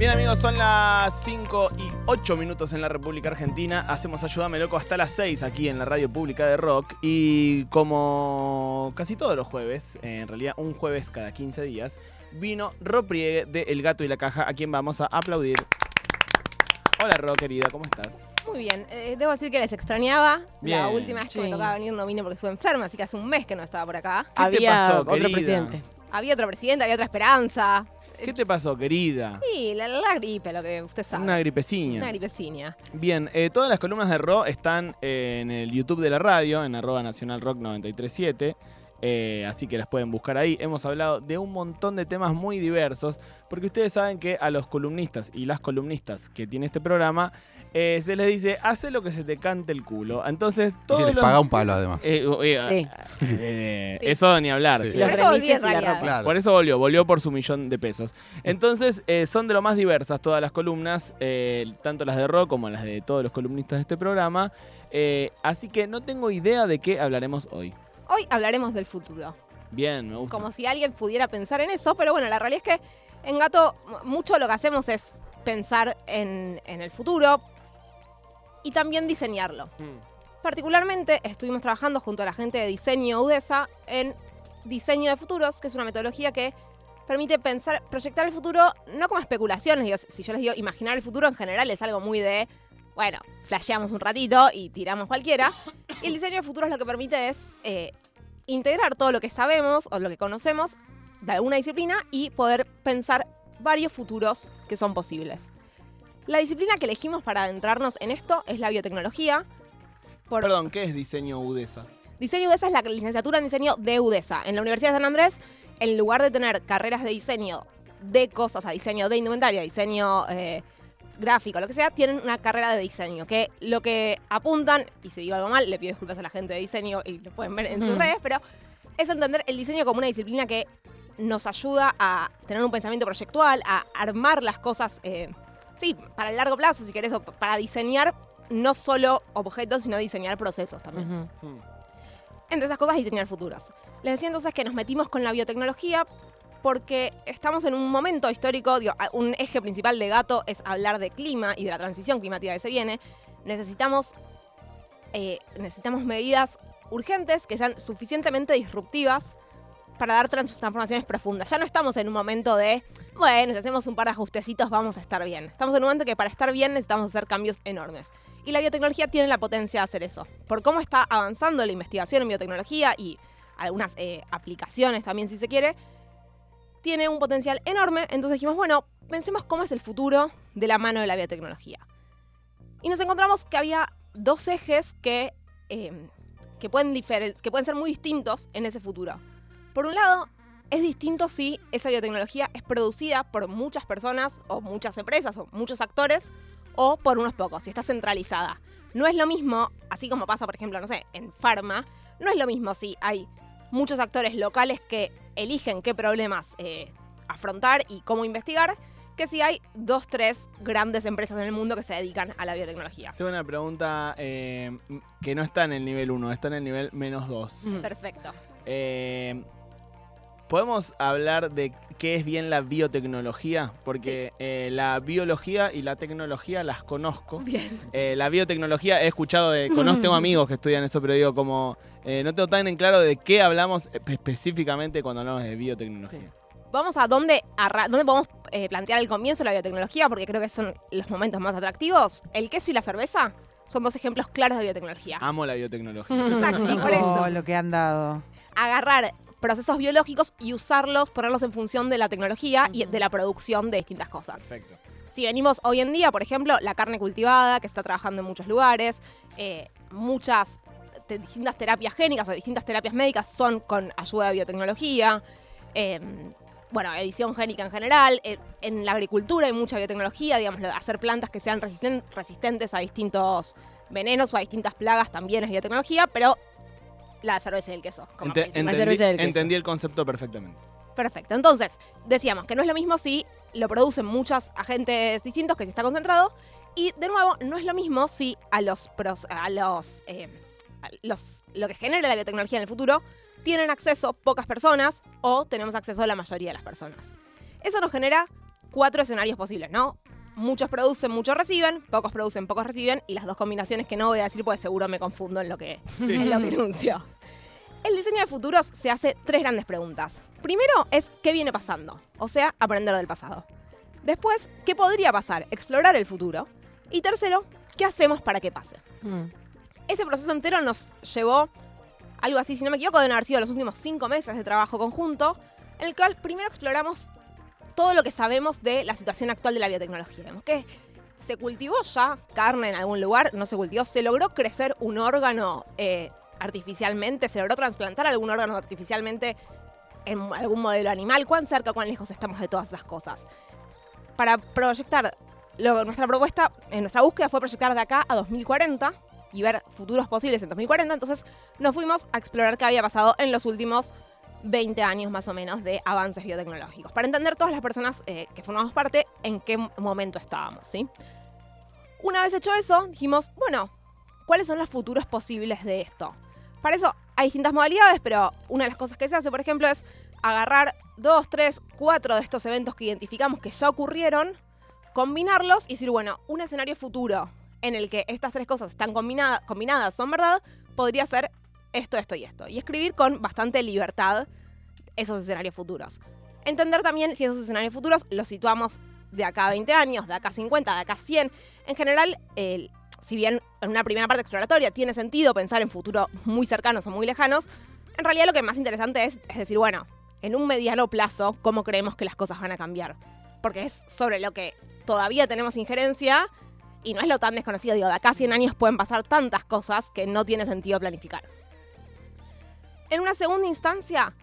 Bien amigos, son las 5 y 8 minutos en la República Argentina. Hacemos Ayúdame Loco hasta las 6 aquí en la radio pública de Rock. Y como casi todos los jueves, en realidad un jueves cada 15 días, vino Ro Priegue de El Gato y la Caja, a quien vamos a aplaudir. Hola Ro, querida, ¿cómo estás? Muy bien, eh, debo decir que les extrañaba. Bien. La última vez que me tocaba venir no vine porque estuve enferma, así que hace un mes que no estaba por acá. ¿Qué te Había pasó, otro querida? presidente. Había otro presidente, había otra esperanza. ¿Qué te pasó, querida? Sí, la, la gripe, lo que usted sabe. Una gripeciña. Una gripeciña. Bien, eh, todas las columnas de Ro están eh, en el YouTube de la radio, en arroba nacional rock 937. Eh, así que las pueden buscar ahí. Hemos hablado de un montón de temas muy diversos, porque ustedes saben que a los columnistas y las columnistas que tiene este programa eh, se les dice, hace lo que se te cante el culo. Entonces, Y todos se les los- paga un palo además. eh, eh, Sí. eh, Sí. Eso ni hablar. Sí. sí. Los Por eso y. Claro. Por eso volvió, volvió por su millón de pesos. Entonces, eh, son de lo más diversas todas las columnas, eh, tanto las de rock como las de todos los columnistas de este programa. Eh, así que no tengo idea de qué hablaremos hoy. Hoy hablaremos del futuro. Bien, me gusta. Como si alguien pudiera pensar en eso, pero bueno, la realidad es que en Gato mucho lo que hacemos es pensar en, en el futuro y también diseñarlo. Mm. Particularmente estuvimos trabajando junto a la gente de diseño UDESA en diseño de futuros, que es una metodología que permite pensar, proyectar el futuro no como especulaciones. Digo, si yo les digo imaginar el futuro en general es algo muy de, bueno, flasheamos un ratito y tiramos cualquiera. Y el diseño de futuros lo que permite es eh, integrar todo lo que sabemos o lo que conocemos de alguna disciplina y poder pensar varios futuros que son posibles. La disciplina que elegimos para adentrarnos en esto es la biotecnología. Por Perdón, ¿qué es diseño UDESA? Diseño UDESA es la licenciatura en diseño de UDESA. En la Universidad de San Andrés, en lugar de tener carreras de diseño de cosas, a diseño de indumentaria, diseño eh, gráfico, lo que sea, tienen una carrera de diseño. Que lo que apuntan, y si digo algo mal, le pido disculpas a la gente de diseño y lo pueden ver en sus Mm. redes, pero es entender el diseño como una disciplina que nos ayuda a tener un pensamiento proyectual, a armar las cosas, eh, sí, para el largo plazo, si querés, o para diseñar no solo objetos, sino diseñar procesos también. Ujú. Mm. Entre esas cosas, diseñar futuros. Les decía entonces que nos metimos con la biotecnología porque estamos en un momento histórico, digo, un eje principal de Gato es hablar de clima y de la transición climática que se viene. Necesitamos, eh, necesitamos medidas urgentes que sean suficientemente disruptivas para dar trans- transformaciones profundas. Ya no estamos en un momento de, bueno, si hacemos un par de ajustecitos vamos a estar bien. Estamos en un momento que para estar bien necesitamos hacer cambios enormes. Y la biotecnología tiene la potencia de hacer eso. Por cómo está avanzando la investigación en biotecnología y algunas eh, aplicaciones también, si se quiere, tiene un potencial enorme. Entonces dijimos, bueno, pensemos cómo es el futuro de la mano de la biotecnología. Y nos encontramos que había dos ejes que, eh, que, pueden que pueden ser muy distintos en ese futuro. Por un lado, es distinto si esa biotecnología es producida por muchas personas o muchas empresas o muchos actores o por unos pocos, si está centralizada. No es lo mismo, así como pasa, por ejemplo, no sé, en Pharma, no es lo mismo si hay muchos actores locales que eligen qué problemas eh, afrontar y cómo investigar, que si hay dos, tres grandes empresas en el mundo que se dedican a la biotecnología. Tengo una pregunta eh, que no está en el nivel 1, está en el nivel menos 2. Ujú. Perfecto. Eh, ¿Podemos hablar de qué es bien la biotecnología? Porque eh, la biología y la tecnología las conozco. Bien. Eh, la biotecnología he escuchado de. Conozco, tengo amigos que estudian eso, pero digo, como. eh, no tengo tan en claro de qué hablamos espe- específicamente cuando hablamos de biotecnología. Vamos a dónde, dónde podemos eh, plantear el comienzo de la biotecnología, porque creo que son los momentos más atractivos. El queso y la cerveza son dos ejemplos claros de biotecnología. Amo la biotecnología. Exacto, y por eso. Oh, lo que han dado. agarrar procesos biológicos y usarlos, ponerlos en función de la tecnología y de la producción de distintas cosas. Perfecto. Si venimos hoy en día, por ejemplo, la carne cultivada, que está trabajando en muchos lugares, eh, muchas te- distintas terapias génicas o distintas terapias médicas son con ayuda de biotecnología. eh, bueno, edición génica en general. eh, en la agricultura hay mucha biotecnología, digamos, hacer plantas que sean resisten- resistentes a distintos venenos o a distintas plagas también es biotecnología, pero la cerveza y el queso. como Ente-. La entendí el concepto perfectamente. Perfecto. Entonces, decíamos que no es lo mismo si lo producen muchos agentes distintos, que si está concentrado. Y de nuevo, no es lo mismo si a los, pros- a los, eh, a los lo que genera la biotecnología en el futuro tienen acceso pocas personas o tenemos acceso a la mayoría de las personas. Eso nos genera cuatro escenarios posibles, ¿no? Muchos producen, muchos reciben, pocos producen, pocos reciben, y las dos combinaciones que no voy a decir porque seguro me confundo en lo que, en lo que enuncio. El diseño de futuros se hace tres grandes preguntas. Primero es qué viene pasando, o sea, aprender del pasado. Después, qué podría pasar, explorar el futuro. Y tercero, qué hacemos para que pase. Mm. Ese proceso entero nos llevó algo así, si no me equivoco, deben haber sido los últimos cinco meses de trabajo conjunto, en el cual primero exploramos todo lo que sabemos de la situación actual de la biotecnología. Digamos, que se cultivó ya carne en algún lugar, no se cultivó, se logró crecer un órgano eh, artificialmente, se logró trasplantar algún órgano artificialmente en algún modelo animal, cuán cerca, cuán lejos estamos de todas esas cosas. Para proyectar, nuestra propuesta, en nuestra búsqueda fue proyectar de acá a 2040 y ver futuros posibles en 2040, entonces nos fuimos a explorar qué había pasado en los últimos 20 años más o menos de avances biotecnológicos, para entender todas las personas eh, que formamos parte en qué momento estábamos, ¿sí? Una vez hecho eso, dijimos, bueno, ¿cuáles son los futuros posibles de esto? Para eso hay distintas modalidades, pero una de las cosas que se hace, por ejemplo, es agarrar dos, tres, cuatro de estos eventos que identificamos que ya ocurrieron, combinarlos y decir, bueno, un escenario futuro en el que estas tres cosas están combinada- combinadas, son verdad, podría ser esto, esto y esto. Y escribir con bastante libertad esos escenarios futuros. Entender también si esos escenarios futuros los situamos de acá a 20 años, de acá a 50, de acá a 100. En general, si bien en una primera parte exploratoria tiene sentido pensar en futuros muy cercanos o muy lejanos, en realidad lo que más interesante es, es decir, bueno, en un mediano plazo, ¿cómo creemos que las cosas van a cambiar? Porque es sobre lo que todavía tenemos injerencia y no es lo tan desconocido. Digo, de acá a 100 años pueden pasar tantas cosas que no tiene sentido planificar. En una segunda instancia,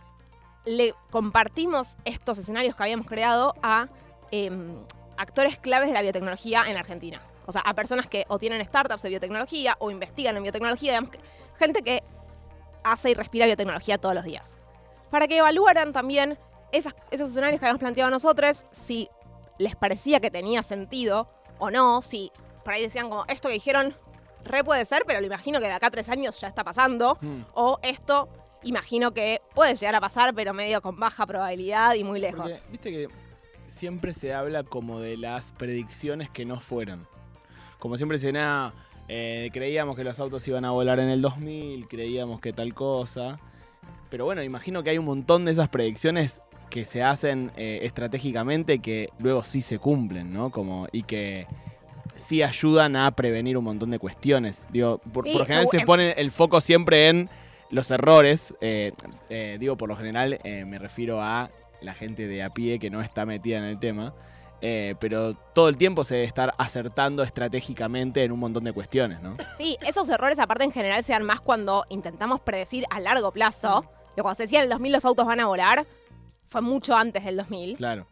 le compartimos estos escenarios que habíamos creado a em, actores claves de la biotecnología en Argentina. O sea, a personas que o tienen startups de biotecnología o investigan en biotecnología, digamos, que- gente que hace y respira biotecnología todos los días. Para que evaluaran también esas- esos escenarios que habíamos planteado nosotros, si les parecía que tenía sentido o no, si por ahí decían como, esto que dijeron re puede ser, pero lo imagino que de acá a tres años ya está pasando, Mm. o esto imagino que puede llegar a pasar, pero medio con baja probabilidad y muy lejos. Porque, Viste que siempre se habla como de las predicciones que no fueron. Como siempre se nada, creíamos que los autos iban a volar en el 2000, creíamos que tal cosa. Pero bueno, imagino que hay un montón de esas predicciones que se hacen eh, estratégicamente que luego sí se cumplen, ¿no? Como, y que sí ayudan a prevenir un montón de cuestiones. Digo, por, Sí, por general se pone el foco siempre en los errores. eh, eh, digo, por lo general eh, me refiero a la gente de a pie que no está metida en el tema. pero todo el tiempo se debe estar acertando estratégicamente en un montón de cuestiones, ¿no? Sí, esos errores aparte en general se dan más cuando intentamos predecir a largo plazo. Que cuando se decía en el 2000 los autos van a volar, fue mucho antes del 2000. Claro.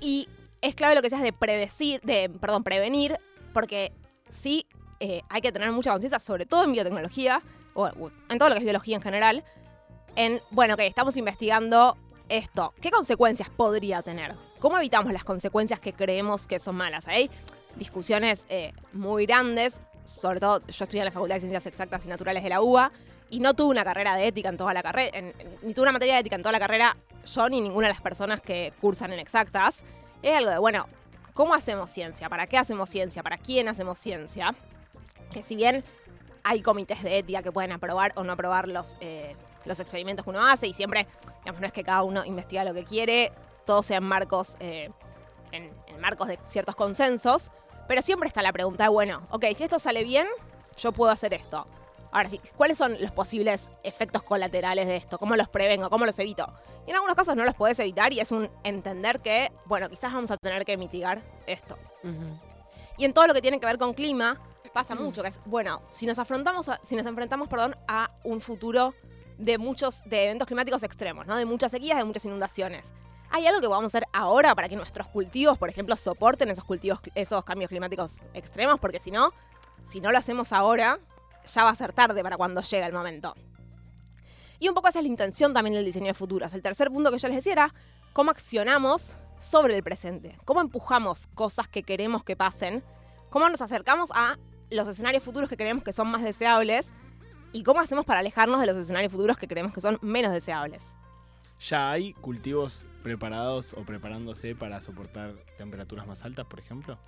Y es clave lo que seas de predecir, de, perdón, prevenir, porque sí hay que tener mucha conciencia, sobre todo en biotecnología, en todo lo que es biología en general, en, bueno, que estamos investigando esto. ¿Qué consecuencias podría tener? ¿Cómo evitamos las consecuencias que creemos que son malas? Hay discusiones eh, muy grandes, sobre todo yo estudié en la Facultad de Ciencias Exactas y Naturales de la UBA, y no tuve una carrera de ética en toda la carrera, ni tuve una materia de ética en toda la carrera, yo ni ninguna de las personas que cursan en exactas. Es algo de, bueno, ¿cómo hacemos ciencia? ¿Para qué hacemos ciencia? ¿Para quién hacemos ciencia? Que si bien hay comités de ética que pueden aprobar o no aprobar los, eh, los experimentos que uno hace y siempre, digamos, no es que cada uno investiga lo que quiere, todos sean marcos, eh, en, en marcos de ciertos consensos, pero siempre está la pregunta de, bueno, ok, si esto sale bien, yo puedo hacer esto. Ahora sí, ¿cuáles son los posibles efectos colaterales de esto? ¿Cómo los prevengo? ¿Cómo los evito? Y en algunos casos no los puedes evitar y es un entender que, bueno, quizás vamos a tener que mitigar esto. Y en todo lo que tiene que ver con clima, pasa mucho, que es, bueno, si nos afrontamos, a- si nos enfrentamos, perdón, a un futuro de muchos, de eventos climáticos extremos, ¿no? De muchas sequías, de muchas inundaciones. ¿Hay algo que podamos hacer ahora para que nuestros cultivos, por ejemplo, soporten esos cultivos, esos cambios climáticos extremos? Porque si no, si no lo hacemos ahora, ya va a ser tarde para cuando llegue el momento. Y un poco esa es la intención también del diseño de futuros. El tercer punto que yo les decía era cómo accionamos sobre el presente. Cómo empujamos cosas que queremos que pasen. Cómo nos acercamos a los escenarios futuros que creemos que son más deseables. Y cómo hacemos para alejarnos de los escenarios futuros que creemos que son menos deseables. ¿Ya hay cultivos preparados o preparándose para soportar temperaturas más altas, por ejemplo?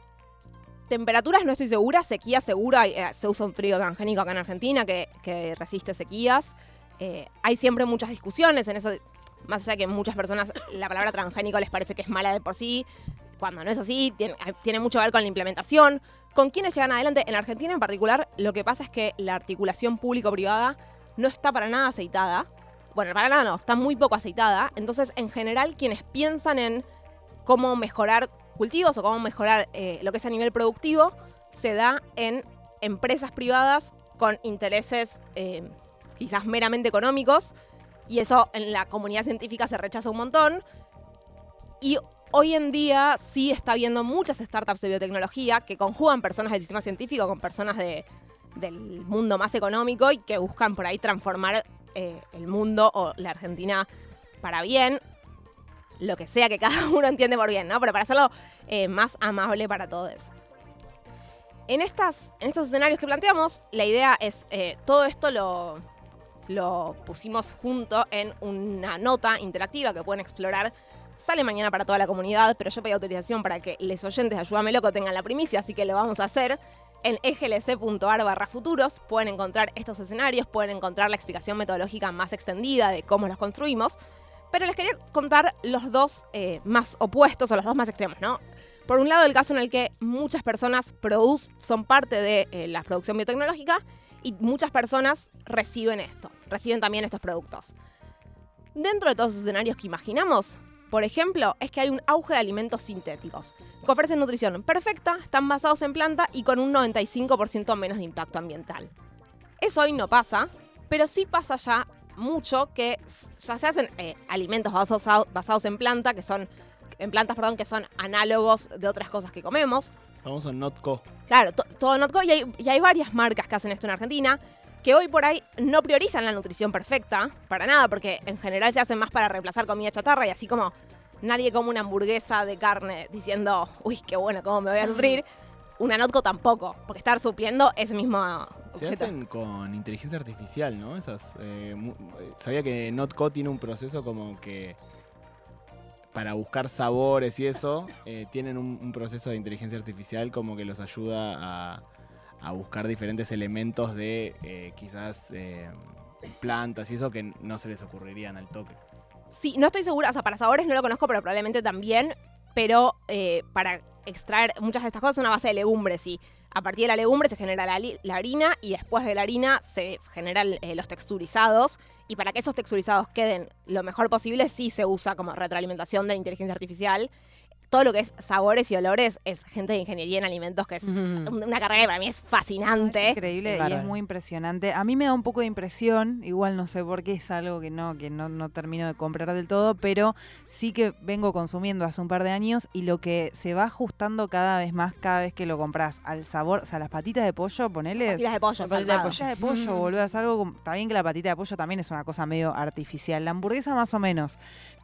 Temperaturas no estoy segura, sequía segura, eh, se usa un trigo transgénico acá en Argentina que, que resiste sequías. Eh, hay siempre muchas discusiones en eso, más allá de que muchas personas la palabra transgénico les parece que es mala de por sí, cuando no es así, tiene, tiene mucho que ver con la implementación, con quienes llegan adelante. En Argentina en particular, lo que pasa es que la articulación público-privada no está para nada aceitada. Bueno, para nada no, está muy poco aceitada. Entonces, en general, quienes piensan en cómo mejorar cultivos o cómo mejorar eh, lo que es a nivel productivo, se da en empresas privadas con intereses eh, quizás meramente económicos. Y eso en la comunidad científica se rechaza un montón. Y hoy en día sí está habiendo muchas startups de biotecnología que conjugan personas del sistema científico con personas de, del mundo más económico y que buscan por ahí transformar eh, el mundo o la Argentina para bien, lo que sea que cada uno entiende por bien, ¿no? Pero para hacerlo eh, más amable para todos. En, estas, en estos escenarios que planteamos, la idea es, eh, todo esto lo, lo pusimos junto en una nota interactiva que pueden explorar. Sale mañana para toda la comunidad, pero yo pedí autorización para que les oyentes de Ayúdame Loco tengan la primicia, así que lo vamos a hacer. En eglc.ar barra futuros pueden encontrar estos escenarios, pueden encontrar la explicación metodológica más extendida de cómo los construimos. Pero les quería contar los dos eh, más opuestos o los dos más extremos, ¿no? Por un lado, el caso en el que muchas personas son parte de eh, la producción biotecnológica y muchas personas reciben esto, reciben también estos productos. Dentro de todos los escenarios que imaginamos, por ejemplo, es que hay un auge de alimentos sintéticos, que ofrecen nutrición perfecta, están basados en planta y con un 95% menos de impacto ambiental. Eso hoy no pasa, pero sí pasa ya mucho que ya se hacen eh, alimentos basados, basados, en planta, que son en plantas, perdón, que son análogos de otras cosas que comemos. Vamos a Notco. Claro, todo Notco y hay, y hay varias marcas que hacen esto en Argentina que hoy por ahí no priorizan la nutrición perfecta, para nada, porque en general se hacen más para reemplazar comida chatarra y así como nadie come una hamburguesa de carne diciendo, uy, qué bueno, ¿cómo me voy a nutrir? Una Notco tampoco, porque estar supliendo ese mismo. Se hacen con inteligencia artificial, ¿no? Esas, eh, sabía que Notco tiene un proceso como que para buscar sabores y eso, eh, tienen un, proceso de inteligencia artificial como que los ayuda a, buscar diferentes elementos de eh, quizás plantas y eso que no se les ocurrirían al toque. Sí, no estoy segura, o sea, para sabores no lo conozco, pero probablemente también, pero para extraer muchas de estas cosas son a base de legumbres y a partir de la legumbre se genera la, harina y después de la harina se generan eh, los texturizados y para que esos texturizados queden lo mejor posible sí se usa como retroalimentación de inteligencia artificial todo lo que es sabores y olores es gente de ingeniería en alimentos, que es una carrera que para mí es fascinante. Es increíble y es muy impresionante. A mí me da un poco de impresión, igual no sé por qué es algo que no, que no, no termino de comprar del todo, pero sí que vengo consumiendo hace un par de años y lo que se va ajustando cada vez más cada vez que lo compras al sabor, o sea, las patitas de pollo, ponele. Patitas de pollo, patitas de pollo. de pollo, boludo, es algo, está bien que la patita de pollo también es una cosa medio artificial. La hamburguesa más o menos,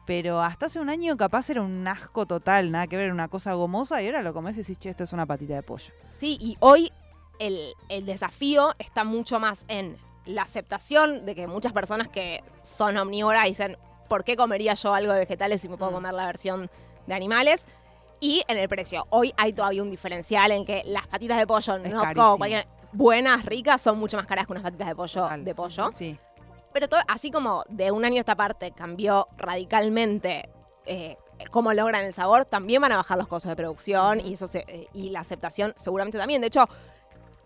pero hasta hace un año capaz era un asco total, nada que ver, una cosa gomosa y ahora lo comes y decís, che, esto es una patita de pollo. Sí, y hoy el, desafío está mucho más en la aceptación de que muchas personas que son omnívoras dicen, ¿por qué comería yo algo de vegetales si me puedo mm. comer la versión de animales? Y en el precio. Hoy hay todavía un diferencial en que las patitas de pollo, no como buenas, ricas, son mucho más caras que unas patitas de pollo de pollo. Sí. Pero todo, así como de un año a esta parte cambió radicalmente eh, cómo logran el sabor, también van a bajar los costos de producción y, eso eh, y la aceptación seguramente también. De hecho,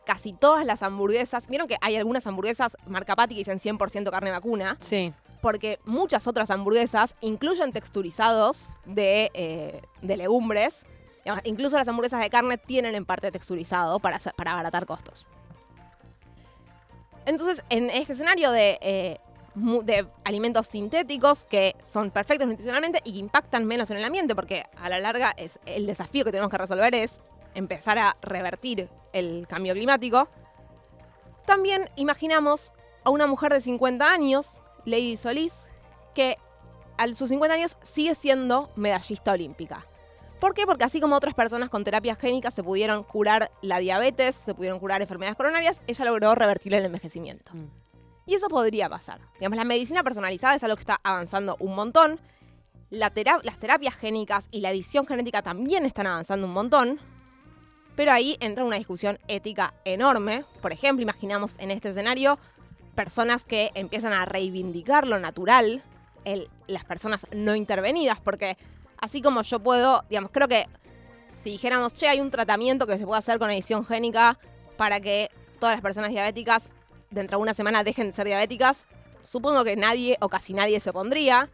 casi todas las hamburguesas, vieron que hay algunas hamburguesas marca Patty que dicen 100% carne vacuna. Sí. Porque muchas otras hamburguesas incluyen texturizados de, eh, legumbres. incluso las hamburguesas de carne tienen en parte texturizado para, para abaratar costos. Entonces, en este escenario de, eh, de alimentos sintéticos que son perfectos nutricionalmente y que impactan menos en el ambiente, porque a la larga es el desafío que tenemos que resolver es empezar a revertir el cambio climático, también imaginamos a una mujer de 50 años, Lady Solís, que a sus 50 años sigue siendo medallista olímpica. ¿Por qué? Porque así como otras personas con terapias génicas se pudieron curar la diabetes, se pudieron curar enfermedades coronarias, ella logró revertir el envejecimiento. Mm. Y eso podría pasar. Digamos, la medicina personalizada es algo que está avanzando un montón. La las terapias génicas y la edición genética también están avanzando un montón. Pero ahí entra una discusión ética enorme. Por ejemplo, imaginamos en este escenario personas que empiezan a reivindicar lo natural, el- las personas no intervenidas, porque así como yo puedo, digamos, creo que si dijéramos, che, hay un tratamiento que se puede hacer con edición génica para que todas las personas diabéticas dentro de una semana dejen de ser diabéticas, supongo que nadie o casi nadie se opondría.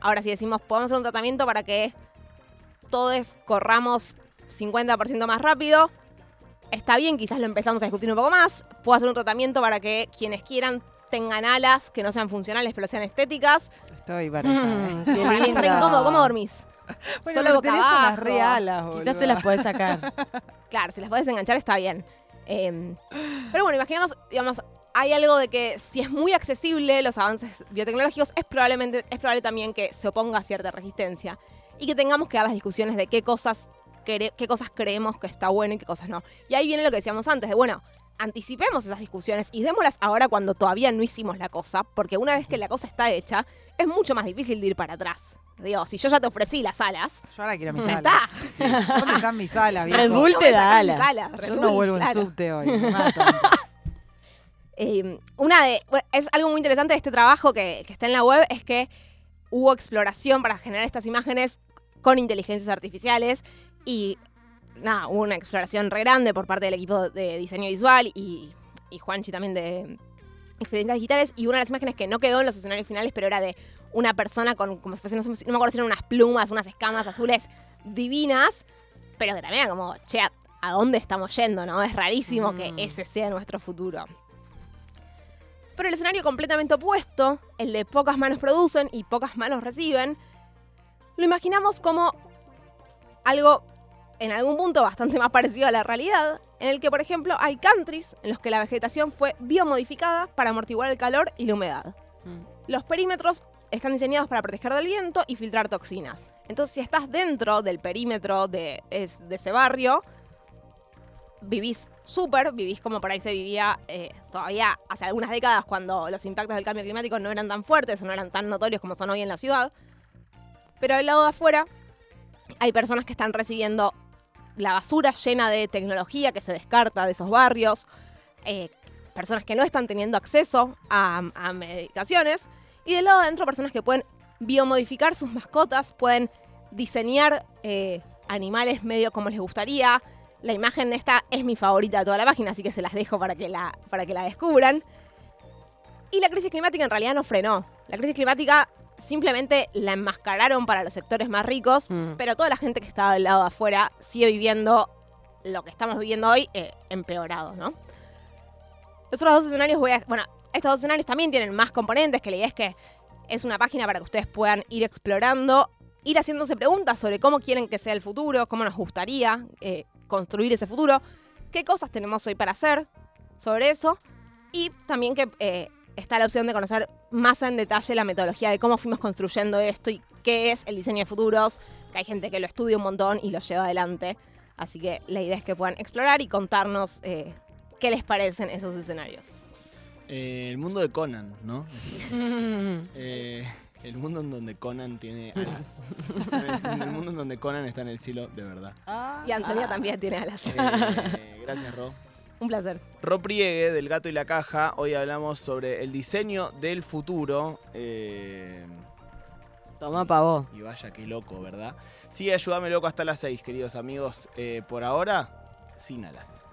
Ahora, si decimos, podemos hacer un tratamiento para que todos corramos 50% más rápido, está bien, quizás lo empezamos a discutir un poco más. Puedo hacer un tratamiento para que quienes quieran tengan alas que no sean funcionales pero sean estéticas. Estoy. Mm, ¿eh? qué lindo. incómodo. ¿Cómo dormís? Bueno, Solo boca unas abajo. re alas, Quizás te las podés sacar. Claro, si las podés enganchar está bien. Eh, pero bueno, imaginemos, digamos, hay algo de que si es muy accesible los avances biotecnológicos, es probablemente, es probable también que se oponga a cierta resistencia. Y que tengamos que dar las discusiones de qué cosas, cre- qué cosas creemos que está bueno y qué cosas no. Y ahí viene lo que decíamos antes, de bueno, anticipemos esas discusiones y démoslas ahora cuando todavía no hicimos la cosa, porque una vez que la cosa está hecha, es mucho más difícil de ir para atrás. Digo, si yo ya te ofrecí las alas, Yo ahora quiero mis ya alas. está. ¿Dónde están mis alas, viejo? Red Bull No te da alas. alas, Yo Bull, no vuelvo en claro. subte hoy. me mato. Eh, una de. bueno, es algo muy interesante de este trabajo que, que está en la web, es que hubo exploración para generar estas imágenes con inteligencias artificiales y nada, hubo una exploración re grande por parte del equipo de diseño visual y, y Juanchi también de experiencias digitales. Y una de las imágenes que no quedó en los escenarios finales, pero era de una persona con, como si fuese, no, me acuerdo si eran unas plumas, unas escamas azules divinas, pero que también era como, che, ¿a, a dónde estamos yendo? ¿No? Es rarísimo que Mm. ese sea nuestro futuro. Pero el escenario completamente opuesto, el de pocas manos producen y pocas manos reciben, lo imaginamos como algo en algún punto bastante más parecido a la realidad, en el que, por ejemplo, hay countries en los que la vegetación fue biomodificada para amortiguar el calor y la humedad. Mm. Los perímetros están diseñados para proteger del viento y filtrar toxinas. Entonces, si estás dentro del perímetro de, es- de ese barrio, vivís súper, vivís como por ahí se vivía eh, todavía hace algunas décadas cuando los impactos del cambio climático no eran tan fuertes o no eran tan notorios como son hoy en la ciudad. Pero del lado de afuera hay personas que están recibiendo la basura llena de tecnología que se descarta de esos barrios, eh, personas que no están teniendo acceso a, medicaciones y del lado de adentro personas que pueden biomodificar sus mascotas, pueden diseñar eh, animales medio como les gustaría. La imagen de esta es mi favorita de toda la página, así que se las dejo para que la, para que la descubran. Y la crisis climática en realidad no frenó. La crisis climática simplemente la enmascararon para los sectores más ricos, Mm. pero toda la gente que está del lado de afuera sigue viviendo lo que estamos viviendo hoy eh, empeorado, ¿no? Los otros dos escenarios voy a... Bueno, estos dos escenarios también tienen más componentes, que la idea es que es una página para que ustedes puedan ir explorando, ir haciéndose preguntas sobre cómo quieren que sea el futuro, cómo nos gustaría eh, construir ese futuro, qué cosas tenemos hoy para hacer sobre eso, y también que eh, está la opción de conocer más en detalle la metodología de cómo fuimos construyendo esto y qué es el diseño de futuros, que hay gente que lo estudia un montón y lo lleva adelante. Así que la idea es que puedan explorar y contarnos eh, qué les parecen esos escenarios. Eh, el mundo de Conan, ¿no? Eh, el mundo en donde Conan tiene alas. el mundo en donde Conan está en el cielo de verdad. Y Antonia también tiene alas. Eh, gracias, Ro. Un placer. Ro Priegue, del Gato y la Caja. Hoy hablamos sobre el diseño del futuro. eh, Toma pa' vos. y vaya qué loco, ¿verdad? Sí, ayúdame loco hasta las 6, queridos amigos. Eh, por ahora, sin alas.